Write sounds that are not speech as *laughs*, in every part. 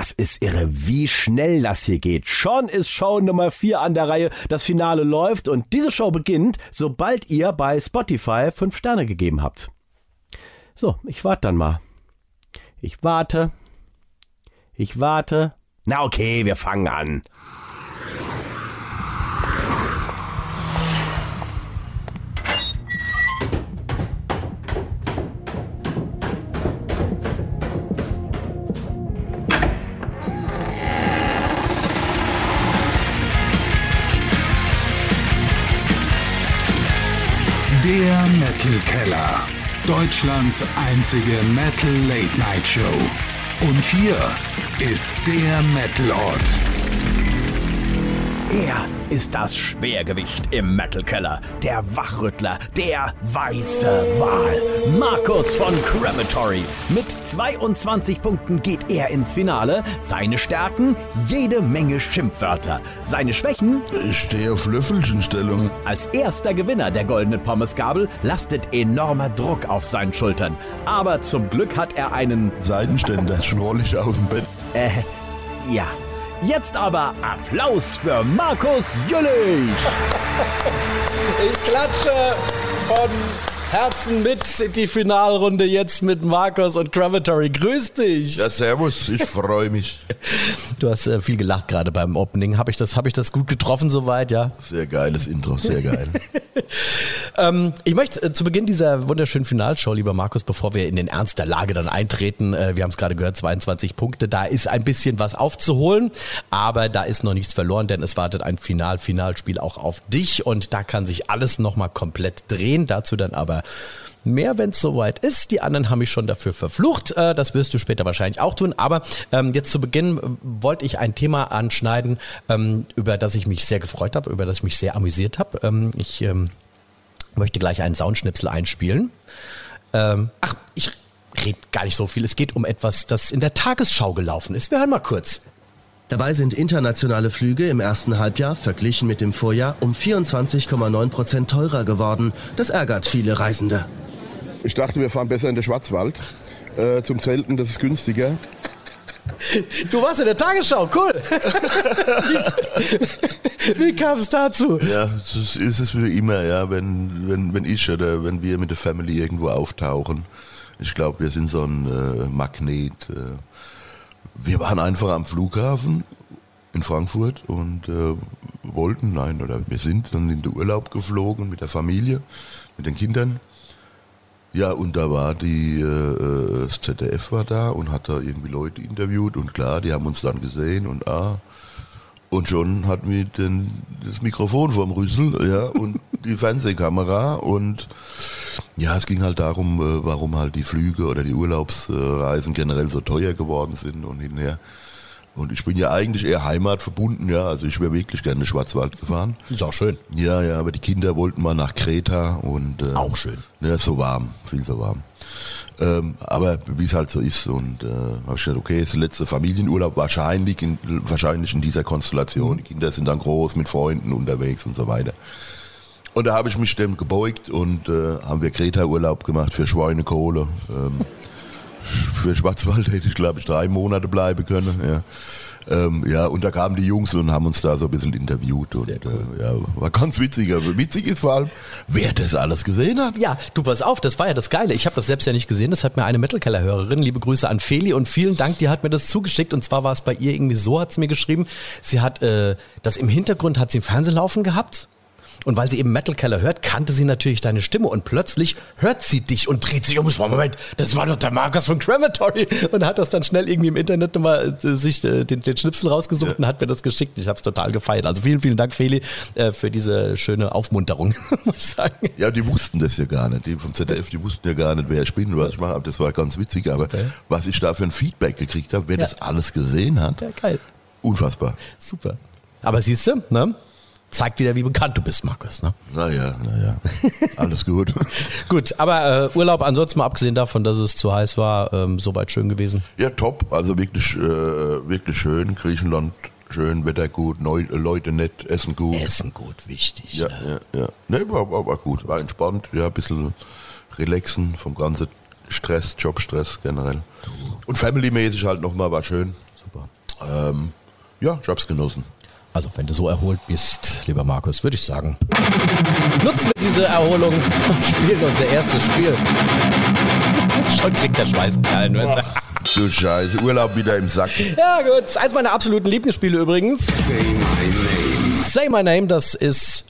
Das ist irre, wie schnell das hier geht. Schon ist Show Nummer 4 an der Reihe. Das Finale läuft und diese Show beginnt, sobald ihr bei Spotify 5 Sterne gegeben habt. So, ich warte dann mal. Ich warte. Ich warte. Na okay, wir fangen an. Keller. Deutschlands einzige Metal Late Night Show. Und hier ist der Metalort. Er ist das Schwergewicht im Metal Keller, der Wachrüttler, der weiße Wal. Markus von Crematory. Mit 22 Punkten geht er ins Finale. Seine Stärken? Jede Menge Schimpfwörter. Seine Schwächen? Ich stehe auf Löffelchenstellung. Als erster Gewinner der goldenen Pommesgabel lastet enormer Druck auf seinen Schultern. Aber zum Glück hat er einen. Seitenständer, *laughs* schnurrlich aus dem Bett. Äh, ja. Jetzt aber Applaus für Markus Jüllich. Ich klatsche von Herzen mit in die Finalrunde jetzt mit Markus und Gravatory. Grüß dich. Ja, servus, ich freue mich. Du hast äh, viel gelacht gerade beim Opening. Habe ich, das, hab ich das gut getroffen soweit, ja? Sehr geiles Intro, sehr geil. *laughs* ähm, ich möchte äh, zu Beginn dieser wunderschönen Finalshow, lieber Markus, bevor wir in den Ernst der Lage dann eintreten, äh, wir haben es gerade gehört, 22 Punkte, da ist ein bisschen was aufzuholen, aber da ist noch nichts verloren, denn es wartet ein Final-Finalspiel auch auf dich und da kann sich alles nochmal komplett drehen. Dazu dann aber mehr, wenn es soweit ist. Die anderen haben mich schon dafür verflucht. Äh, das wirst du später wahrscheinlich auch tun. Aber ähm, jetzt zu Beginn äh, wollte ich ein Thema anschneiden, ähm, über das ich mich sehr gefreut habe, über das ich mich sehr amüsiert habe. Ähm, ich ähm, möchte gleich einen Soundschnipsel einspielen. Ähm, ach, ich rede gar nicht so viel. Es geht um etwas, das in der Tagesschau gelaufen ist. Wir hören mal kurz. Dabei sind internationale Flüge im ersten Halbjahr verglichen mit dem Vorjahr um 24,9 Prozent teurer geworden. Das ärgert viele Reisende. Ich dachte, wir fahren besser in den Schwarzwald. Äh, zum Zelten, das ist günstiger. Du warst in der Tagesschau, cool. wie wie kam es dazu? Ja, das ist es wie immer, ja, wenn, wenn, wenn ich oder wenn wir mit der Family irgendwo auftauchen. Ich glaube, wir sind so ein äh, Magnet. Äh. Wir waren einfach am Flughafen in Frankfurt und äh, wollten, nein, oder wir sind dann in den Urlaub geflogen mit der Familie, mit den Kindern. Ja, und da war die, äh, das ZDF war da und hat da irgendwie Leute interviewt und klar, die haben uns dann gesehen und ah, und schon wir den, das Mikrofon vorm Rüssel, ja, und die Fernsehkamera und ja, es ging halt darum, äh, warum halt die Flüge oder die Urlaubsreisen generell so teuer geworden sind und hinher. Und ich bin ja eigentlich eher heimatverbunden, ja, also ich wäre wirklich gerne in den Schwarzwald gefahren. Ist auch schön. Ja, ja, aber die Kinder wollten mal nach Kreta und äh, Auch schön. Ja, so warm, viel so warm. Ähm, aber wie es halt so ist und äh, habe ich gedacht, okay, ist der letzte Familienurlaub wahrscheinlich in, wahrscheinlich in dieser Konstellation. Die Kinder sind dann groß mit Freunden unterwegs und so weiter. Und da habe ich mich dem gebeugt und äh, haben wir Kreta-Urlaub gemacht für Schweinekohle. Ähm, für Schwarzwald hätte ich, glaube ich, drei Monate bleiben können. Ja. Ähm, ja, und da kamen die Jungs und haben uns da so ein bisschen interviewt und äh, ja, war ganz witzig. Aber witzig ist vor allem, wer das alles gesehen hat. Ja, du pass auf, das war ja das Geile. Ich habe das selbst ja nicht gesehen. Das hat mir eine Metal-Keller-Hörerin, liebe Grüße an Feli und vielen Dank, die hat mir das zugeschickt. Und zwar war es bei ihr irgendwie so, hat sie mir geschrieben, sie hat äh, das im Hintergrund, hat sie im Fernsehen laufen gehabt. Und weil sie eben Metal Keller hört, kannte sie natürlich deine Stimme und plötzlich hört sie dich und dreht sich um. Moment, das war doch der Markus von Crematory und hat das dann schnell irgendwie im Internet nochmal äh, sich äh, den, den Schnipsel rausgesucht und hat mir das geschickt. Ich habe es total gefeiert. Also vielen, vielen Dank, Feli, äh, für diese schöne Aufmunterung, *laughs* muss ich sagen. Ja, die wussten das ja gar nicht. Die vom ZDF, die wussten ja gar nicht, wer ich bin, was ich mache. Aber Das war ganz witzig. Aber Okay. was ich da für ein Feedback gekriegt habe, wer Ja. das alles gesehen hat, Ja, geil. unfassbar. Super. Aber siehst du, ne? Zeigt wieder, wie bekannt du bist, Markus. Ne? Naja, naja, alles gut. *laughs* Gut, aber äh, Urlaub ansonsten mal abgesehen davon, dass es zu heiß war, ähm, soweit schön gewesen. Ja, top. Also wirklich, äh, wirklich schön. Griechenland, schön, Wetter gut, Neu Leute nett, Essen gut. Essen gut, wichtig. Ja, ne? ja, ja. Ne, war, war, war gut. War entspannt, ja, ein bisschen relaxen vom ganzen Stress, Jobstress generell. Und family-mäßig halt nochmal, war schön. Super. Ähm, ja, ich hab's genossen. Also, wenn du so erholt bist, lieber Markus, würde ich sagen, nutzen wir diese Erholung und spielen unser erstes Spiel. *laughs* Schon kriegt der Schweißperlen, weißt du? Du Scheiße, Urlaub wieder im Sack. Ja, gut. Das ist eins meiner absoluten Lieblingsspiele übrigens. Say my name. Say My Name, das ist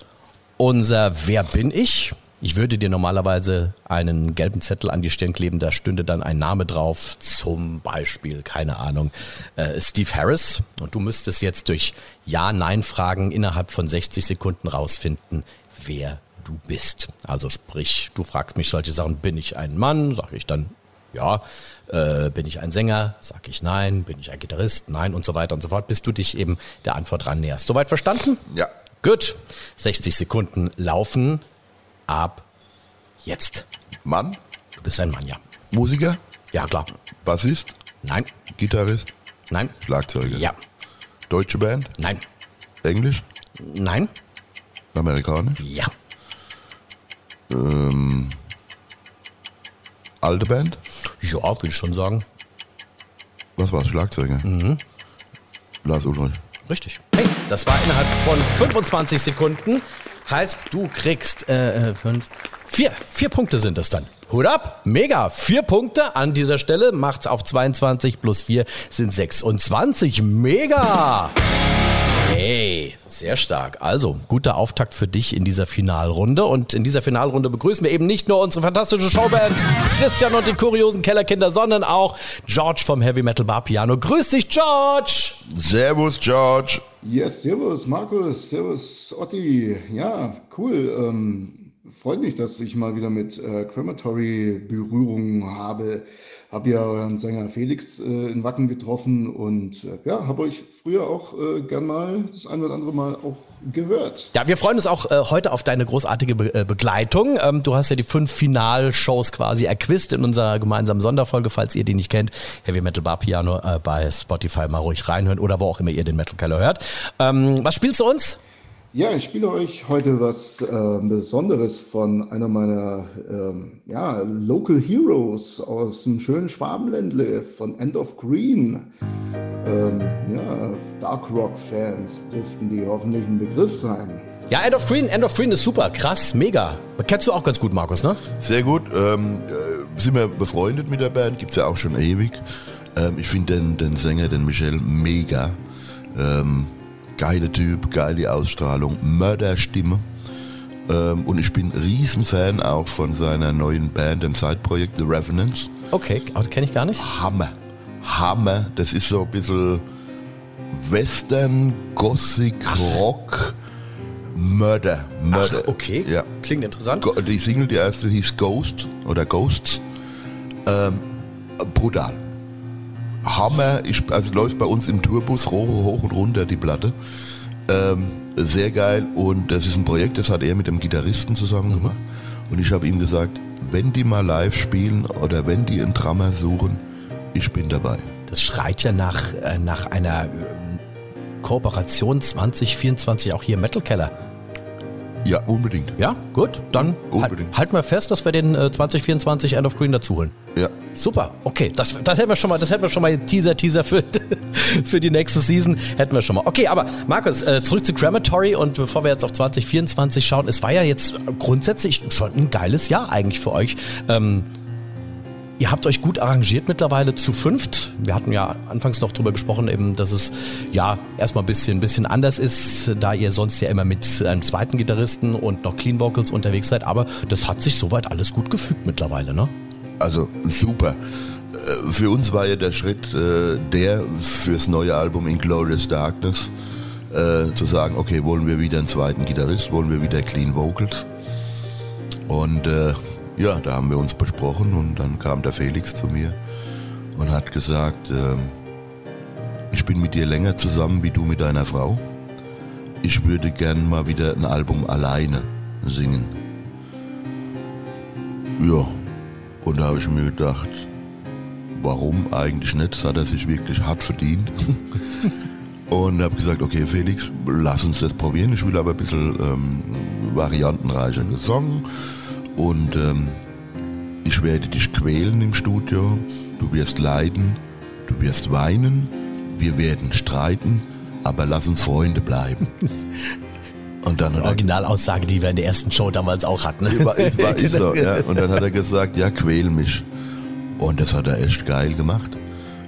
unser Wer bin ich? Ich würde dir normalerweise einen gelben Zettel an die Stirn kleben, da stünde dann ein Name drauf, zum Beispiel, keine Ahnung, äh, Steve Harris. Und du müsstest jetzt durch Ja-Nein-Fragen innerhalb von 60 Sekunden rausfinden, wer du bist. Also sprich, du fragst mich solche Sachen, bin ich ein Mann? Sag ich dann ja. Äh, bin ich ein Sänger? Sag ich nein. Bin ich ein Gitarrist? Nein und so weiter und so fort, bis du dich eben der Antwort ran näherst. Soweit verstanden? Ja. Gut. 60 Sekunden laufen ab jetzt. Mann, Du bist ein Mann, ja. Musiker, Ja, klar. Bassist, Nein, Gitarrist, nein, Schlagzeuger. ja, Deutsche Band, nein, Englisch, nein, Amerikanisch, ja, alte Band. ja, würde ich schon sagen. Was war's? Schlagzeuger. Mhm. Lars Ulrich. Richtig. Hey, das war innerhalb von 25 Sekunden. Heißt, du kriegst äh, äh, fünf, vier, vier Punkte sind es dann. Hut ab, mega. Vier Punkte an dieser Stelle macht's auf 22 plus 4 sind 26. Mega. Hey, sehr stark. Also, guter Auftakt für dich in dieser Finalrunde. Und in dieser Finalrunde begrüßen wir eben nicht nur unsere fantastische Showband Christian und die kuriosen Kellerkinder, sondern auch George vom Heavy Metal Bar Piano. Grüß dich, George! Servus, George. Ja, servus Markus, servus Otti. Ja, cool. Ähm, freut mich, dass ich mal wieder mit äh, Crematory Berührung habe. Hab ja euren Sänger Felix äh, in Wacken getroffen und äh, ja, habe euch früher auch äh, gern mal das ein oder andere Mal auch gehört. Ja, wir freuen uns auch äh, heute auf deine großartige Be äh, Begleitung. Ähm, du hast ja die fünf Finalshows quasi erquizt in unserer gemeinsamen Sonderfolge, falls ihr die nicht kennt. Heavy Metal Bar Piano bei Spotify mal ruhig reinhören oder wo auch immer ihr den Metal Keller hört. Ähm, was spielst du uns? Ja, ich spiele euch heute was äh, Besonderes von einer meiner ähm, ja, Local Heroes aus dem schönen Schwabenländle von End of Green. Ähm, ja, Dark Rock Fans dürften die hoffentlich ein Begriff sein. Ja, End of Green, End of Green ist super, krass, mega. Kennst du auch ganz gut, Markus, ne? Sehr gut. Ähm, äh, sind wir befreundet mit der Band, gibt's ja auch schon ewig. Ähm, ich finde den, den Sänger, den Michel, mega. Ähm, geiler Typ, geile Ausstrahlung, Mörderstimme. Ähm, und ich bin Riesenfan auch von seiner neuen Band, dem Side-Projekt The Revenants. Okay, aber kenne ich gar nicht. Hammer. Hammer. Das ist so ein bisschen Western, Gothic, Rock, Mörder. Mörder. Ach, okay. Ja. Klingt interessant. Die Single, die erste hieß Ghost oder Ghosts. Ähm, brutal. Hammer, ich, also läuft bei uns im Tourbus hoch, und runter die Platte. Ähm, sehr geil und das ist ein Projekt, das hat er mit dem Gitarristen zusammen gemacht. Und ich habe ihm gesagt, wenn die mal live spielen oder wenn die einen Drummer suchen, ich bin dabei. Das schreit ja nach, äh, nach einer äh, Kooperation 2024 auch hier im Metal Keller. Ja, unbedingt. Ja, gut, dann halt, Unbedingt. halten wir fest, dass wir den äh, 2024 End of Green dazu holen. Ja. Super, okay, das, das hätten wir schon mal, das hätten wir schon mal Teaser, Teaser für, *laughs* für die nächste Season hätten wir schon mal. Okay, aber Markus, äh, zurück zu Crematory und bevor wir jetzt auf 2024 schauen, es war ja jetzt grundsätzlich schon ein geiles Jahr eigentlich für euch. Ähm, Ihr habt euch gut arrangiert mittlerweile zu fünft. Wir hatten ja anfangs noch drüber gesprochen, eben, dass es ja erstmal ein bisschen, bisschen anders ist, da ihr sonst ja immer mit einem zweiten Gitarristen und noch Clean Vocals unterwegs seid. Aber das hat sich soweit alles gut gefügt mittlerweile, ne? Also super. Äh, Für uns war ja der Schritt äh, der fürs neue Album Inglorious Darkness äh, zu sagen, okay, wollen wir wieder einen zweiten Gitarrist, wollen wir wieder Clean Vocals. Und äh, ja, da haben wir uns besprochen und dann kam der Felix zu mir und hat gesagt, ähm, ich bin mit dir länger zusammen wie du mit deiner Frau. Ich würde gern mal wieder ein Album alleine singen. Ja, und da habe ich mir gedacht, warum eigentlich nicht? Das hat er sich wirklich hart verdient. *laughs* und habe gesagt, okay Felix, lass uns das probieren. Ich will aber ein bisschen ähm, variantenreicher Gesang. Und ähm, ich werde dich quälen im Studio. Du wirst leiden, du wirst weinen, wir werden streiten, aber lass uns Freunde bleiben. *laughs* Und dann hat Originalaussage, die wir in der ersten Show damals auch hatten. war, ist, war, ist so, *laughs* ja. Und dann hat er gesagt, ja, quäl mich. Und das hat er echt geil gemacht.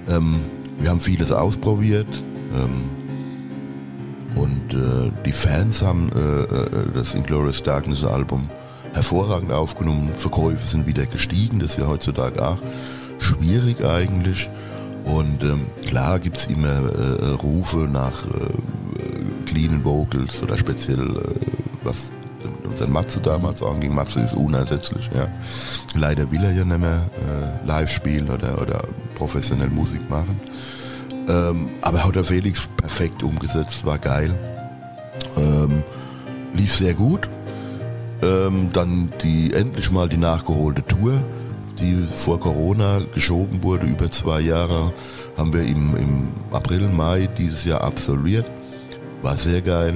Ähm, wir haben vieles ausprobiert. Ähm, und äh, die Fans haben äh, äh, das Inglourious Darkness Album hervorragend aufgenommen. Verkäufe sind wieder gestiegen, das ist ja heutzutage auch schwierig eigentlich. Und ähm, klar gibt es immer äh, Rufe nach äh, cleanen Vocals oder speziell äh, was unseren Matze damals anging. Matze ist unersetzlich, ja. Leider will er ja nicht mehr äh, live spielen oder, oder professionell Musik machen. Ähm, aber hat der Felix perfekt umgesetzt, war geil. Ähm, lief sehr gut. Ähm, dann die endlich mal die nachgeholte Tour, die vor Corona geschoben wurde, über zwei Jahre, haben wir im, im April, Mai dieses Jahr absolviert. War sehr geil.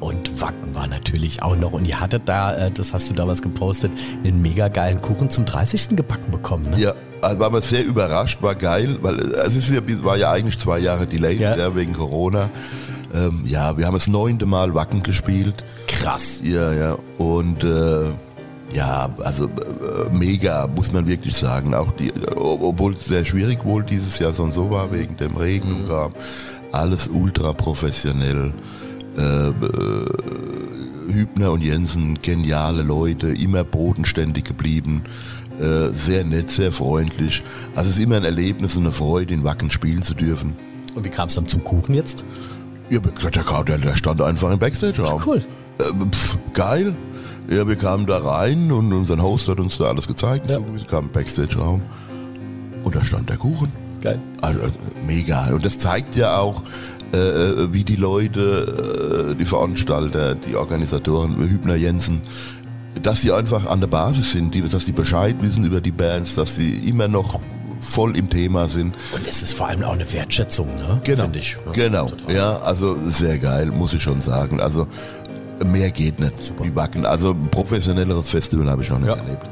Und Wacken war natürlich auch noch. Und ihr hattet da, äh, das hast du damals gepostet, einen mega geilen Kuchen zum 30. gebacken bekommen. Ne? Ja, also war man sehr überrascht, war geil, weil äh, es ist, ja- war ja eigentlich zwei Jahre delayed Ja. ja. wegen Corona. Ähm, ja, wir haben das neunte Mal Wacken gespielt. Krass. Ja, ja. Und äh, ja, also äh, mega, muss man wirklich sagen. Auch die, obwohl es sehr schwierig wohl dieses Jahr so und so war, wegen dem Regen und Kram. Alles ultra professionell. Äh, äh, Hübner und Jensen, geniale Leute, immer bodenständig geblieben. Äh, sehr nett, sehr freundlich. Also es ist immer ein Erlebnis und eine Freude, in Wacken spielen zu dürfen. Und wie kam es dann zum Kuchen jetzt? Ja, der, der, der stand einfach im Backstage-Raum. Cool. Äh, pf, geil. Ja, wir kamen da rein und unser Host hat uns da alles gezeigt. Ja. Wir kamen im Backstage-Raum und da stand der Kuchen. Geil. Also äh, mega. Und das zeigt ja auch, äh, äh, wie die Leute, äh, die Veranstalter, die Organisatoren, Hübner Jensen, dass sie einfach an der Basis sind, die, dass sie Bescheid wissen über die Bands, dass sie immer noch voll im Thema sind. Und es ist vor allem auch eine Wertschätzung, ne? Genau. Ich. ne? Genau. Total. Ja, also sehr geil, muss ich schon sagen. Also mehr geht nicht. Super. Wie Wacken. Also professionelleres Festival habe ich noch nicht Ja. erlebt.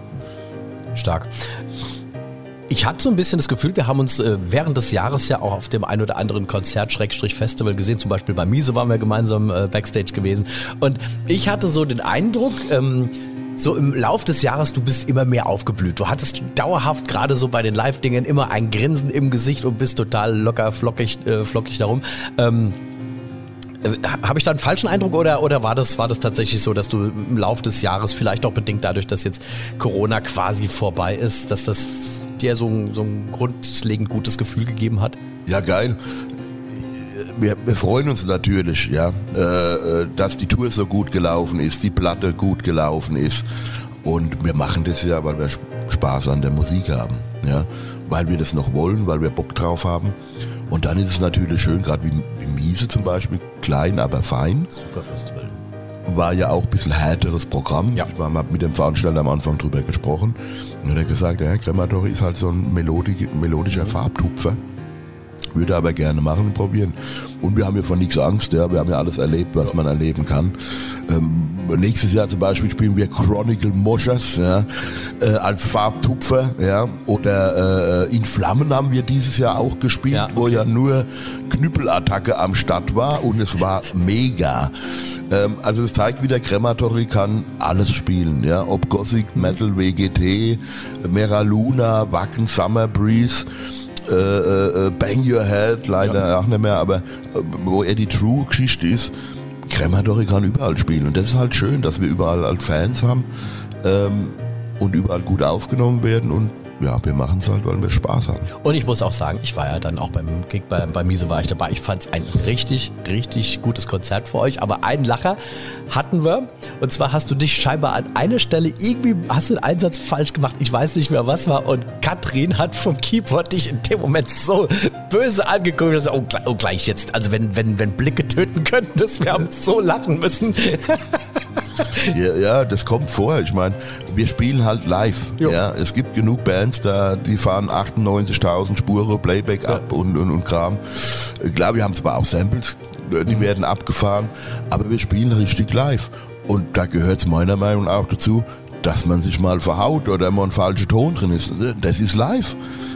Stark. Ich hatte so ein bisschen das Gefühl, wir haben uns äh, während des Jahres ja auch auf dem ein oder anderen Konzert Schrägstrich Festival gesehen. Zum Beispiel bei Miese waren wir gemeinsam äh, Backstage gewesen. Und ich hatte so den Eindruck, ähm, so im Lauf des Jahres, du bist immer mehr aufgeblüht. Du hattest dauerhaft gerade so bei den Live-Dingen immer ein Grinsen im Gesicht und bist total locker, flockig, äh, flockig darum. Ähm, habe ich da einen falschen Eindruck oder, oder war, das, war das tatsächlich so, dass du im Laufe des Jahres, vielleicht auch bedingt dadurch, dass jetzt Corona quasi vorbei ist, dass das dir so ein, so ein grundlegend gutes Gefühl gegeben hat? Ja, geil. Wir, wir freuen uns natürlich, ja, äh, äh, dass die Tour so gut gelaufen ist, die Platte gut gelaufen ist. Und wir machen das ja, weil wir Spaß an der Musik haben, ja, weil wir das noch wollen, weil wir Bock drauf haben. Und dann ist es natürlich schön, gerade wie, wie Miese zum Beispiel, klein, aber fein. Super Festival. war ja auch ein bisschen härteres Programm. Ja. Ich habe mit dem Veranstalter am Anfang drüber gesprochen. Und er hat gesagt, der Herr Krematori ist halt so ein melodi melodischer Farbtupfer. Würde aber gerne machen und probieren. Und wir haben ja von nichts Angst, ja. Wir haben ja alles erlebt, was man erleben kann. Ähm, nächstes Jahr zum Beispiel spielen wir Chronicle Moschers, ja, äh, als Farbtupfer, ja. Oder äh, In Flammen haben wir dieses Jahr auch gespielt, Ja, wo ja nur Knüppelattacke am Start war und es war mega. Ähm, also es zeigt wieder, Crematory kann alles spielen, ja. Ob Gothic, Metal, WGT, Mera Luna, Wacken, Summer Breeze, äh, äh, Bang Your Head, leider auch nicht mehr, aber äh, wo er die True-Geschichte ist, Crematory kann überall spielen. Und das ist halt schön, dass wir überall als Fans haben ähm, und überall gut aufgenommen werden und ja, wir machen es halt, weil wir Spaß haben. Und ich muss auch sagen, ich war ja dann auch beim Gig bei, bei Miese war ich dabei. Ich fand es ein richtig, richtig gutes Konzert für euch. Aber einen Lacher hatten wir. Und zwar hast du dich scheinbar an einer Stelle irgendwie, hast du einen Einsatz falsch gemacht. Ich weiß nicht mehr, was war. Und Katrin hat vom Keyboard dich in dem Moment so böse angeguckt. Und so, oh, oh, gleich jetzt. Also wenn, wenn, wenn Blicke töten könnten, das, wir haben so lachen müssen. *laughs* Ja, ja, das kommt vor. Ich meine, wir spielen halt live. Jo. Ja, es gibt genug Bands, da die fahren 98.000 Spure Playback ab und, und, und Kram. Klar, wir haben zwar auch Samples, die werden abgefahren, aber wir spielen richtig live. Und da gehört es meiner Meinung nach auch dazu, dass man sich mal verhaut oder mal ein falscher Ton drin ist. Das ist live.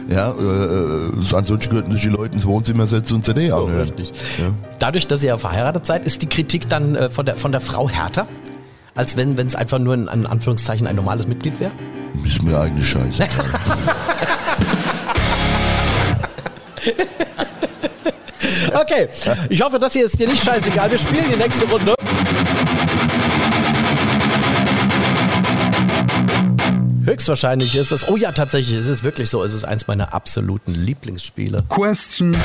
Ja, äh, äh, ansonsten könnten sich die Leute ins Wohnzimmer setzen und CD Oh, anhören. richtig. Ja. Dadurch, dass ihr ja verheiratet seid, ist die Kritik dann äh, von, der, von der Frau härter, als wenn es einfach nur in, in Anführungszeichen ein normales Mitglied wäre? Ist mir eigentlich scheiße. *laughs* Okay, ich hoffe, das hier ist dir nicht scheißegal. Wir spielen die nächste Runde. Höchstwahrscheinlich ist es, oh ja, tatsächlich, es ist wirklich so, es ist eins meiner absoluten Lieblingsspiele. Question.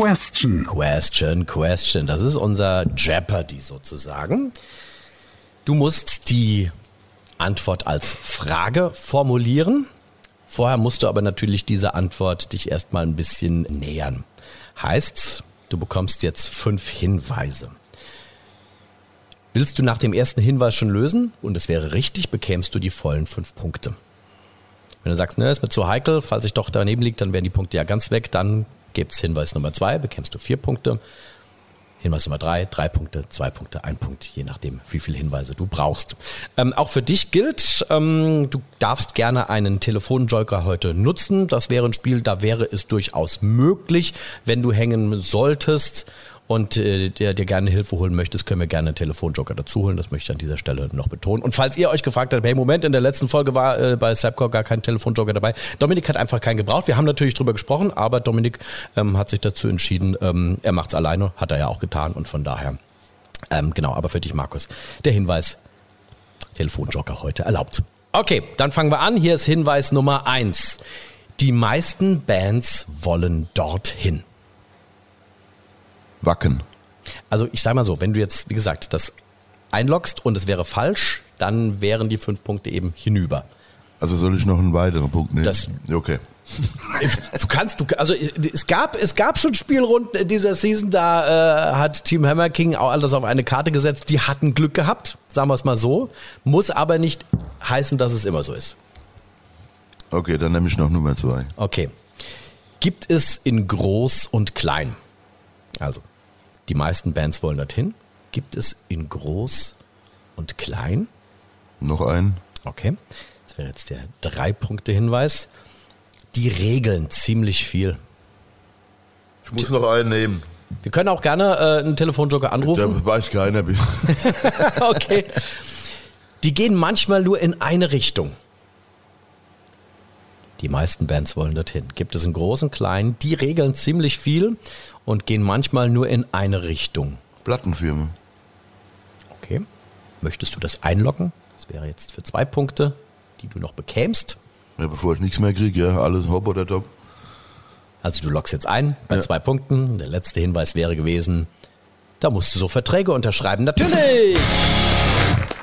Question. Question, question. Das ist unser Jeopardy sozusagen. Du musst die Antwort als Frage formulieren. Vorher musst du aber natürlich diese Antwort dich erstmal ein bisschen nähern. Heißt, du bekommst jetzt fünf Hinweise. Willst du nach dem ersten Hinweis schon lösen und es wäre richtig, bekämst du die vollen fünf Punkte. Wenn du sagst, ne, ist mir zu heikel, falls ich doch daneben liegt, dann wären die Punkte ja ganz weg. Dann gibt's Hinweis Nummer zwei, bekämst du vier Punkte. Hinweis Nummer drei, drei Punkte, zwei Punkte, ein Punkt, je nachdem, wie viele Hinweise du brauchst. Ähm, auch für dich gilt, ähm, du darfst gerne einen Telefonjoker heute nutzen. Das wäre ein Spiel, da wäre es durchaus möglich, wenn du hängen solltest und äh, der dir gerne Hilfe holen möchtest, können wir gerne einen Telefonjoker dazu holen. Das möchte ich an dieser Stelle noch betonen. Und falls ihr euch gefragt habt, hey Moment, in der letzten Folge war äh, bei Sapcore gar kein Telefonjoker dabei. Dominik hat einfach keinen gebraucht. Wir haben natürlich drüber gesprochen, aber Dominik ähm, hat sich dazu entschieden, ähm, er macht's alleine, hat er ja auch getan und von daher, ähm, genau, aber für dich, Markus, der Hinweis, Telefonjoker heute erlaubt. Okay, dann fangen wir an. Hier ist Hinweis Nummer eins. Die meisten Bands wollen dorthin. Wacken. Also ich sag mal so, wenn du jetzt, wie gesagt, das einloggst und es wäre falsch, dann wären die fünf Punkte eben hinüber. Also soll ich noch einen weiteren Punkt nehmen? Das- okay. Du kannst, du, also es gab, es gab schon Spielrunden in dieser Season, da äh, hat Team Hammer King auch alles auf eine Karte gesetzt. Die hatten Glück gehabt, sagen wir es mal so. Muss aber nicht heißen, dass es immer so ist. Okay, dann nehme ich noch Nummer zwei. Okay. Gibt es in groß und klein? Also, die meisten Bands wollen dorthin. Gibt es in groß und klein? Noch einen. Okay. Das wäre jetzt der Drei-Punkte-Hinweis. Die regeln ziemlich viel. Ich muss noch einen nehmen. Wir können auch gerne äh, einen Telefonjoker anrufen. Da weiß keiner. *laughs* Okay. Die gehen manchmal nur in eine Richtung. Die meisten Bands wollen dorthin. Gibt es in großen, kleinen, die regeln ziemlich viel und gehen manchmal nur in eine Richtung. Plattenfirma. Okay. Möchtest du das einloggen? Das wäre jetzt für zwei Punkte, die du noch bekämst. Ja, bevor ich nichts mehr kriege, ja, alles hopp oder top. Also du loggst jetzt ein bei Ja. zwei Punkten. Der letzte Hinweis wäre gewesen, da musst du so Verträge unterschreiben. Natürlich!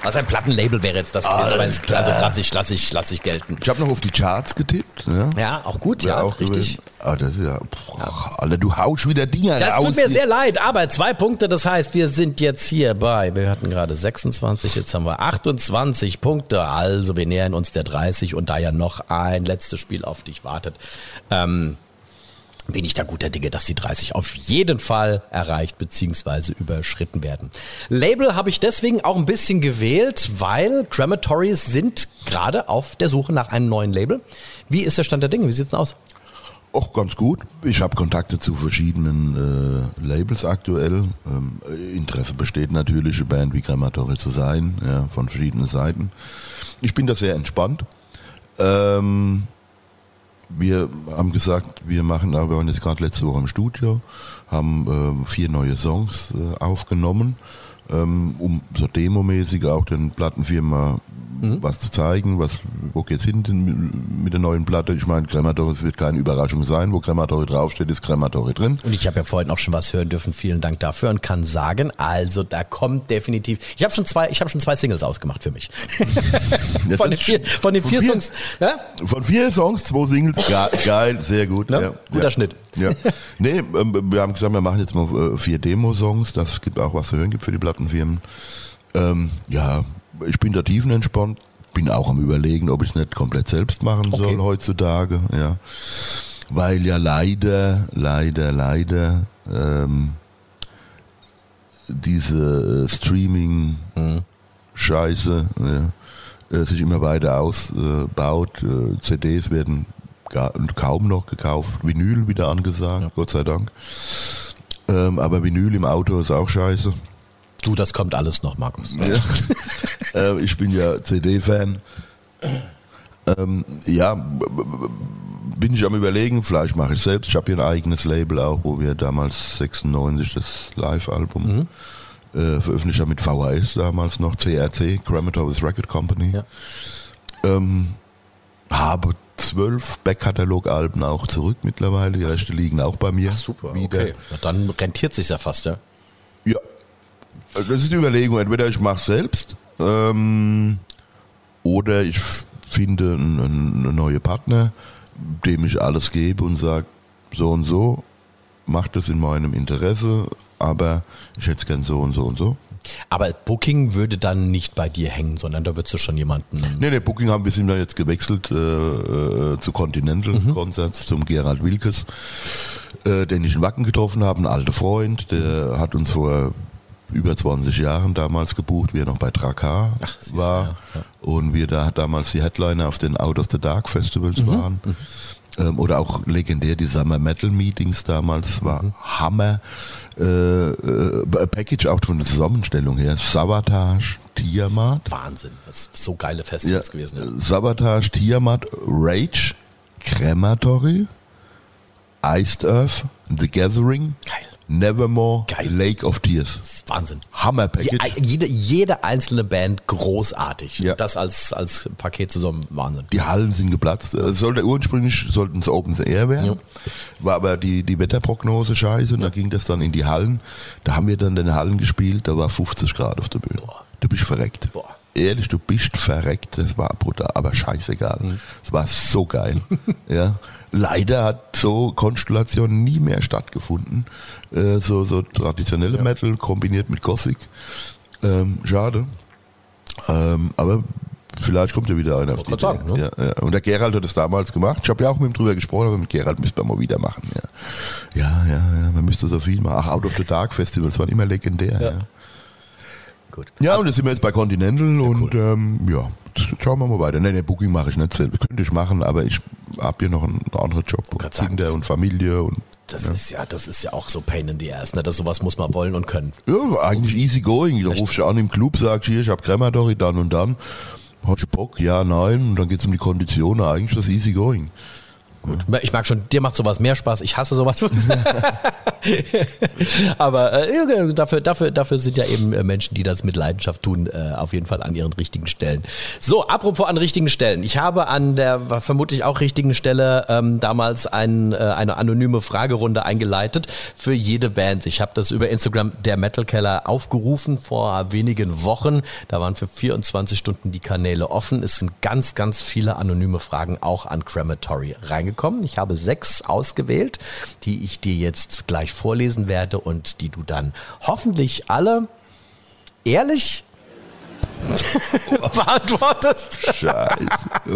Also ein Plattenlabel wäre jetzt das gewesen, aber Alles ist, klar. also lass ich, lass ich, lass ich gelten. Ich habe noch auf die Charts getippt. Ja, Ja, auch gut, Wär ja, auch richtig. Ah, das ist ja. Boah, Alter, du haust wieder Dinger Das tut mir sehr leid, aber zwei Punkte, das heißt, wir sind jetzt hier bei, wir hatten gerade 26, jetzt haben wir 28 Punkte, also wir nähern uns der 30 und da ja noch ein letztes Spiel auf dich wartet, ähm, bin ich da guter Dinge, dass die 30 auf jeden Fall erreicht bzw. überschritten werden. Label habe ich deswegen auch ein bisschen gewählt, weil Crematories sind gerade auf der Suche nach einem neuen Label. Wie ist der Stand der Dinge? Wie sieht's denn aus? Auch ganz gut. Ich habe Kontakte zu verschiedenen äh, Labels aktuell. Ähm, Interesse besteht natürlich, eine Band wie Crematory zu sein, ja, von verschiedenen Seiten. Ich bin da sehr entspannt. Ähm, wir haben gesagt, wir machen, wir waren jetzt gerade letzte Woche im Studio, haben ähm, vier neue Songs äh, aufgenommen, ähm, um so demomäßig auch den Plattenfirma was zu zeigen, was, wo geht's hin denn mit der neuen Platte. Ich meine, Crematory, es wird keine Überraschung sein, wo Crematory draufsteht, ist Crematory drin. Und ich habe ja vorhin auch schon was hören dürfen. Vielen Dank dafür und kann sagen, also da kommt definitiv. Ich habe schon zwei, ich habe schon zwei Singles ausgemacht für mich. *laughs* Ja, von, den vier, von den von vier vier- Songs. Ja? Von vier Songs, zwei Singles, *laughs* Ge geil, sehr gut. Ne? Ja, Guter ja. Schnitt. Ja. Nee, ähm, wir haben gesagt, wir machen jetzt mal äh, vier Demo-Songs, das gibt auch was zu hören gibt für die Plattenfirmen. Ähm, ja, ich bin da tiefenentspannt, bin auch am überlegen, ob ich es nicht komplett selbst machen Okay. soll heutzutage, ja. Weil ja leider, leider, leider ähm, diese äh, Streaming-Scheiße ja, äh, sich immer weiter ausbaut. Äh, CDs werden gar, kaum noch gekauft. Vinyl wieder angesagt, ja. Gott sei Dank. Ähm, aber Vinyl im Auto ist auch scheiße. Du, das kommt alles noch, Markus. Ja. *laughs* äh, ich bin ja CD-Fan. Ähm, ja, bin ich am überlegen, vielleicht mache ich selbst. Ich habe hier ein eigenes Label auch, wo wir damals 96 das Live-Album mhm. äh, veröffentlicht haben mit VHS damals noch, CRC, Grammatovs Record Company. Ja. Ähm, habe zwölf Backkatalog-Alben auch zurück mittlerweile. Die Reste liegen auch bei mir. Ach, super, wieder. okay. Na, dann rentiert sich ja fast, ja. Ja. Das ist die Überlegung. Entweder ich mache selbst ähm, oder ich finde einen, neuen Partner, dem ich alles gebe und sage, so und so, macht das in meinem Interesse, aber ich hätte es gern so und so und so. Aber Booking würde dann nicht bei dir hängen, sondern da würdest du schon jemanden. Nee, nee, Booking haben wir sind da jetzt gewechselt äh, äh, zu Continental mhm. Concerts, zum Gerald Wilkes, äh, den ich in Wacken getroffen habe, ein alter Freund, der hat uns vor über 20 Jahren damals gebucht, wie er noch bei Drakkar war. Ja, ja. Und wir da damals die Headliner auf den Out of the Dark Festivals mhm. waren. Mhm. Ähm, oder auch legendär die Summer Metal Meetings damals war mhm. Hammer. Äh, äh, Package auch von der Zusammenstellung her. Sabotage, Tiamat. Wahnsinn, das ist so geile Festivals ja, gewesen. Ja. Sabotage, Tiamat, Rage, Crematory, Iced Earth, The Gathering. Geil. Nevermore, Geil. Lake of Tears. Das ist Wahnsinn. Hammer Package. Jede, jede einzelne Band großartig. Ja. Das als, als Paket zusammen Wahnsinn. Die Hallen sind geplatzt. Es sollte ursprünglich sollten es Open Air werden. Ja. War aber die, die Wetterprognose scheiße und ja. da ging das dann in die Hallen. Da haben wir dann in den Hallen gespielt, da war 50 Grad auf der Bühne. Boah. Du bist verreckt. Boah ehrlich, du bist verreckt, das war brutal, aber scheißegal. Es mhm. war so geil. ja. Leider hat so Konstellation nie mehr stattgefunden. Äh, so, so traditionelle ja. Metal kombiniert mit Gothic. Ähm, schade. Ähm, aber vielleicht kommt ja wieder einer auf die Idee. Sagen, ne? ja, ja. Und der Gerald hat das damals gemacht. Ich habe ja auch mit ihm drüber gesprochen, aber mit Gerald müsste man mal wieder machen. Ja, ja, ja, ja man müsste so viel machen. Ach, Out of the Dark Festivals waren immer legendär. Ja. Gut. Ja, also, und jetzt sind wir jetzt bei Continental und cool. ähm, ja, schauen wir mal weiter. Nein, nee, Booking mache ich nicht selbst. Könnte ich machen, aber ich habe hier noch einen anderen Job. Und Kinder und Familie und das ja. ist ja, das ist ja auch so Pain in the Ass, ne? Das sowas muss man wollen und können. Ja, eigentlich easy going. Da rufst du an im Club, sagst hier, ich habe Crematory dann und dann. Hast du Bock? Ja, nein. Und dann geht es um die Konditionen. Eigentlich ist das easy going. Gut. Ich mag schon, dir macht sowas mehr Spaß. Ich hasse sowas. *laughs* *laughs* *laughs* Aber äh, dafür, dafür, dafür sind ja eben äh, Menschen, die das mit Leidenschaft tun, äh, auf jeden Fall an ihren richtigen Stellen. So, apropos an richtigen Stellen. Ich habe an der vermutlich auch richtigen Stelle ähm, damals ein, äh, eine anonyme Fragerunde eingeleitet für jede Band. Ich habe das über Instagram der Metal Keller aufgerufen vor wenigen Wochen. Da waren für 24 Stunden die Kanäle offen. Es sind ganz, ganz viele anonyme Fragen auch an Crematory reingekommen. Ich habe sechs ausgewählt, die ich dir jetzt gleich vorlesen werde und die du dann hoffentlich alle ehrlich *laughs* beantwortest. Scheiße.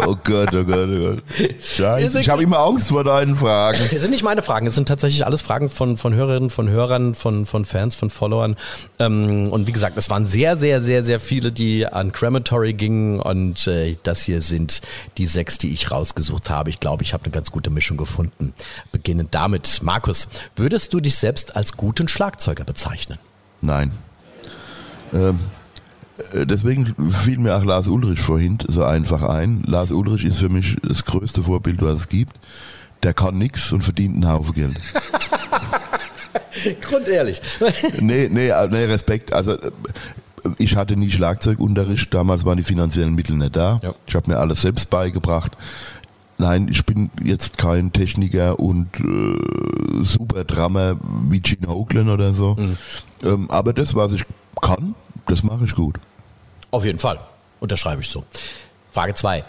Oh Gott, oh Gott, oh Gott. Scheiße. Ich habe immer Angst vor deinen Fragen. Es *laughs* sind nicht meine Fragen, es sind tatsächlich alles Fragen von, von Hörerinnen, von Hörern, von, von Fans, von Followern. Ähm, und wie gesagt, es waren sehr, sehr, sehr, sehr viele, die an Crematory gingen. Und äh, das hier sind die sechs, die ich rausgesucht habe. Ich glaube, ich habe eine ganz gute Mischung gefunden. Beginnend damit. Markus, würdest du dich selbst als guten Schlagzeuger bezeichnen? Nein. Ähm äh, deswegen fiel mir auch Lars Ulrich vorhin so einfach ein. Lars Ulrich ist für mich das größte Vorbild, was es gibt. Der kann nichts und verdient einen Haufen Geld. *laughs* Grundehrlich. *laughs* nee, nee, äh, nee, Respekt. Also äh, ich hatte nie Schlagzeugunterricht, damals waren die finanziellen Mittel nicht da. Ja. Ich habe mir alles selbst beigebracht. Nein, ich bin jetzt kein Techniker und äh, super Drummer wie Gene Hoglan oder so. Mhm. Ähm, aber das, was ich kann, das mache ich gut. Auf jeden Fall. Unterschreibe ich so. Frage 2.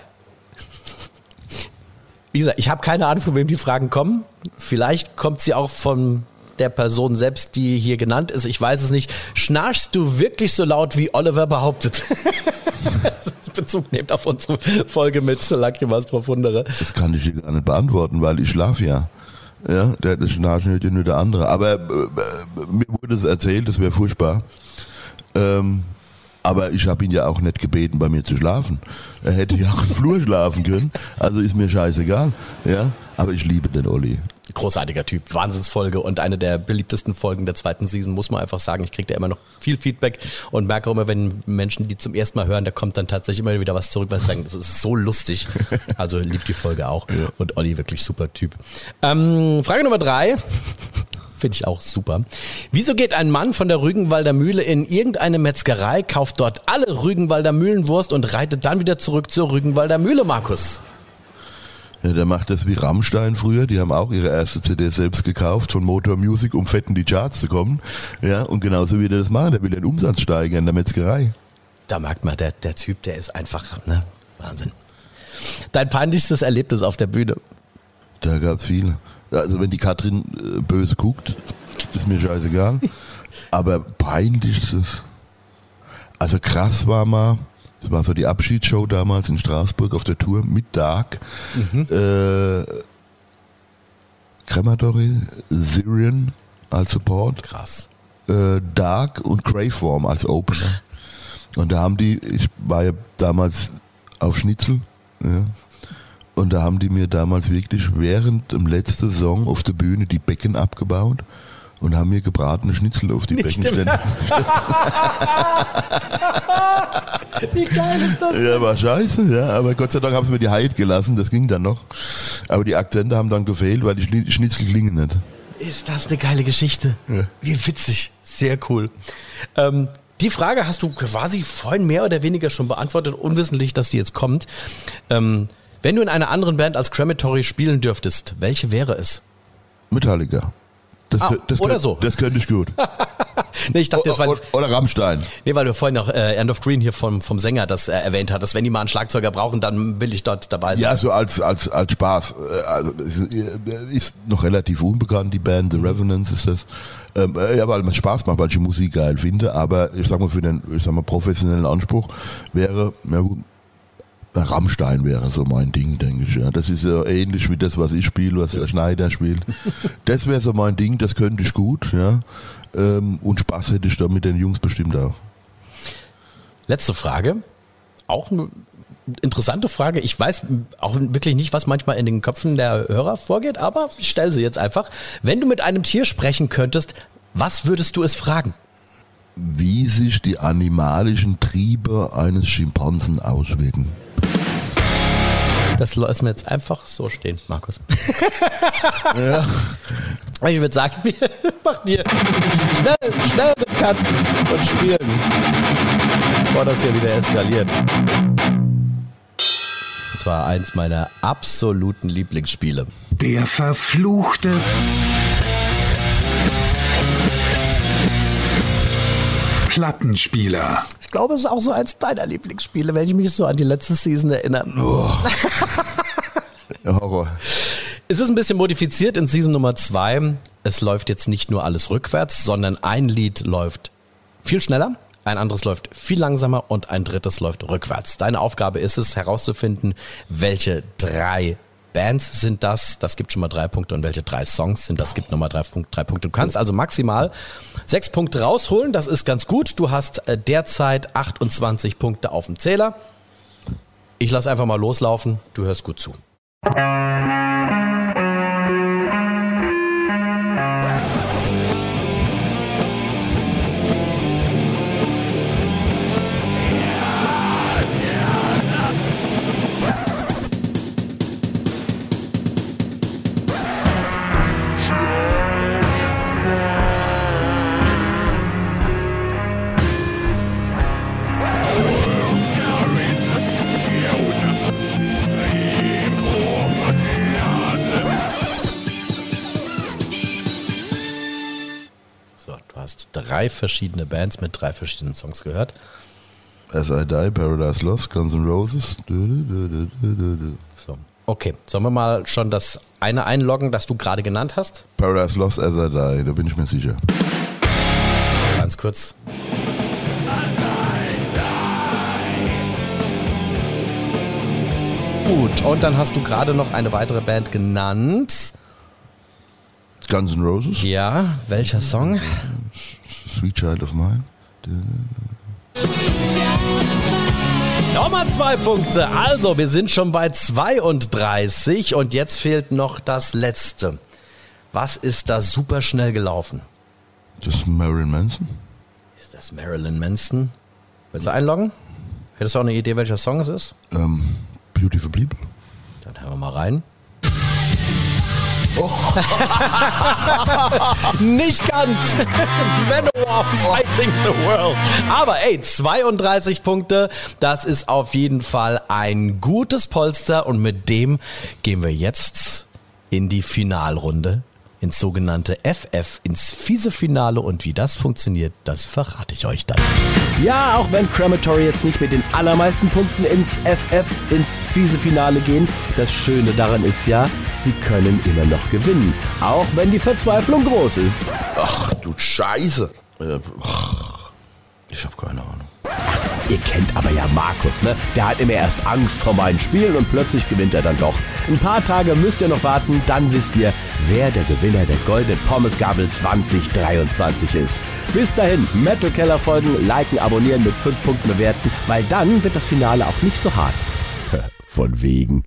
Wie gesagt, ich habe keine Ahnung, von wem die Fragen kommen. Vielleicht kommt sie auch von der Person selbst, die hier genannt ist. Ich weiß es nicht. Schnarchst du wirklich so laut, wie Oliver behauptet? *laughs* Bezug nehmt auf unsere Folge mit Lacrimas Profundere. Das kann ich dir gar nicht beantworten, weil ich schlafe ja. Ja, der hat eine Schnarchnöte nur der andere. Aber äh, mir wurde es erzählt, das wäre furchtbar. Ähm, aber ich habe ihn ja auch nicht gebeten, bei mir zu schlafen. Er hätte ja auch im Flur schlafen können. Also ist mir scheißegal. Ja, aber ich liebe den Olli. Großartiger Typ, Wahnsinnsfolge und eine der beliebtesten Folgen der zweiten Season, muss man einfach sagen. Ich kriege da immer noch viel Feedback und merke auch immer, wenn Menschen die zum ersten Mal hören, da kommt dann tatsächlich immer wieder was zurück, weil sie sagen, das ist so lustig. Also liebt die Folge auch. Ja. Und Olli wirklich super Typ. Ähm, Frage Nummer drei. Finde ich auch super. Wieso geht ein Mann von der Rügenwalder Mühle in irgendeine Metzgerei, kauft dort alle Rügenwalder Mühlenwurst und reitet dann wieder zurück zur Rügenwalder Mühle, Markus? Ja, der macht das wie Rammstein früher. Die haben auch ihre erste CD selbst gekauft von Motor Music, um fett in die Charts zu kommen. Ja, und genauso wie der das machen. Der will den Umsatz steigern in der Metzgerei. Da merkt man, der, der Typ, der ist einfach, ne? Wahnsinn. Dein peinlichstes Erlebnis auf der Bühne? Da gab's viele. Also wenn die Katrin äh, böse guckt, ist mir scheißegal. *laughs* Aber peinlich ist es. Also krass war mal, das war so die Abschiedsshow damals in Straßburg auf der Tour mit Dark. Mhm. Äh, Crematory, Syrian als Support. Krass. Äh, Dark und Greyform als Opener. Und da haben die, ich war ja damals auf Schnitzel, ja, und da haben die mir damals wirklich während dem letzten Song auf der Bühne die Becken abgebaut und haben mir gebratene Schnitzel auf die Nicht Beckenstände. *laughs* Wie geil ist das? Denn? Ja, war scheiße, ja. Aber Gott sei Dank haben sie mir die Heid gelassen, das ging dann noch. Aber die Akzente haben dann gefehlt, weil die Schnitzel klingen nicht. Ist das eine geile Geschichte? Ja. Wie witzig. Sehr cool. Ähm, die Frage hast du quasi vorhin mehr oder weniger schon beantwortet, unwissentlich, dass die jetzt kommt. Ähm, wenn du in einer anderen Band als Crematory spielen dürftest, welche wäre es? Metallica. Das, ah, das, oder so. Das könnte ich gut. *laughs* nee, ich dachte, jetzt, weil, oder Rammstein. Nee, weil du vorhin noch äh, End of Green hier vom, vom Sänger das äh, erwähnt hattest. Wenn die mal einen Schlagzeuger brauchen, dann will ich dort dabei sein. Ja, so als, als, als Spaß. Äh, also, ist, äh, ist noch relativ unbekannt, die Band. The Revenants ist das. Ähm, äh, ja, weil es Spaß macht, weil ich die Musik geil finde. Aber ich sag mal, für den ich sag mal, professionellen Anspruch wäre, ja gut, Rammstein wäre so mein Ding, denke ich. Ja. Das ist ja ähnlich wie das, was ich spiele, was der Schneider spielt. *laughs* Das wäre so mein Ding, das könnte ich gut. Ja. Ähm, und Spaß hätte ich da mit den Jungs bestimmt auch. Letzte Frage. Auch eine interessante Frage. Ich weiß auch wirklich nicht, was manchmal in den Köpfen der Hörer vorgeht, aber ich stelle sie jetzt einfach. Wenn du mit einem Tier sprechen könntest, was würdest du es fragen? Wie sich die animalischen Triebe eines Schimpansen auswirken. Das lassen wir jetzt einfach so stehen, Markus. *laughs* ja. Ich würde sagen, wir *laughs* machen hier schnell, schnell den Cut und spielen, bevor das hier wieder eskaliert. Und zwar eins meiner absoluten Lieblingsspiele. Der verfluchte Plattenspieler glaube, es ist auch so eins deiner Lieblingsspiele, wenn ich mich so an die letzte Season erinnere. Oh. *laughs* Horror. Es ist ein bisschen modifiziert in Season Nummer 2. Es läuft jetzt nicht nur alles rückwärts, sondern ein Lied läuft viel schneller, ein anderes läuft viel langsamer und ein drittes läuft rückwärts. Deine Aufgabe ist es herauszufinden, welche drei Bands sind das? Das gibt schon mal drei Punkte. Und welche drei Songs sind das? Gibt nochmal drei, drei Punkte. Du kannst also maximal sechs Punkte rausholen. Das ist ganz gut. Du hast äh, derzeit 28 Punkte auf dem Zähler. Ich lasse einfach mal loslaufen. Du hörst gut zu. Drei verschiedene Bands mit drei verschiedenen Songs gehört. As I Die, Paradise Lost, Guns N' Roses. So. Okay, sollen wir mal schon das eine einloggen, das du gerade genannt hast? Paradise Lost, As I Die, da bin ich mir sicher. Ganz kurz. Gut, und dann hast du gerade noch eine weitere Band genannt. Guns N' Roses. Ja, welcher Song? Sweet Child of Mine. Nochmal zwei Punkte. Also, wir sind schon bei 32 und jetzt fehlt noch das letzte. Was ist da super schnell gelaufen? Das ist Marilyn Manson. Ist das Marilyn Manson? Willst du einloggen? Hättest du auch eine Idee, welcher Song es ist? Ähm, Beautiful People. Dann hören wir mal rein. *laughs* Nicht ganz. *laughs* Manowar fighting the world. Aber ey, 32 Punkte, das ist auf jeden Fall ein gutes Polster und mit dem gehen wir jetzt in die Finalrunde ins sogenannte FF, ins fiese Finale und wie das funktioniert, das verrate ich euch dann. Ja, auch wenn Crematory jetzt nicht mit den allermeisten Punkten ins FF, ins fiese Finale gehen, das Schöne daran ist ja, sie können immer noch gewinnen, auch wenn die Verzweiflung groß ist. Ach, du Scheiße. Äh, Ich habe keine Ahnung. Ihr kennt aber ja Markus, ne? Der hat immer erst Angst vor meinen Spielen und plötzlich gewinnt er dann doch. Ein paar Tage müsst ihr noch warten, dann wisst ihr, wer der Gewinner der Golden Pommesgabel 2023 ist. Bis dahin, Metal Keller folgen, liken, abonnieren, mit 5 Punkten bewerten, weil dann wird das Finale auch nicht so hart. *laughs* Von wegen.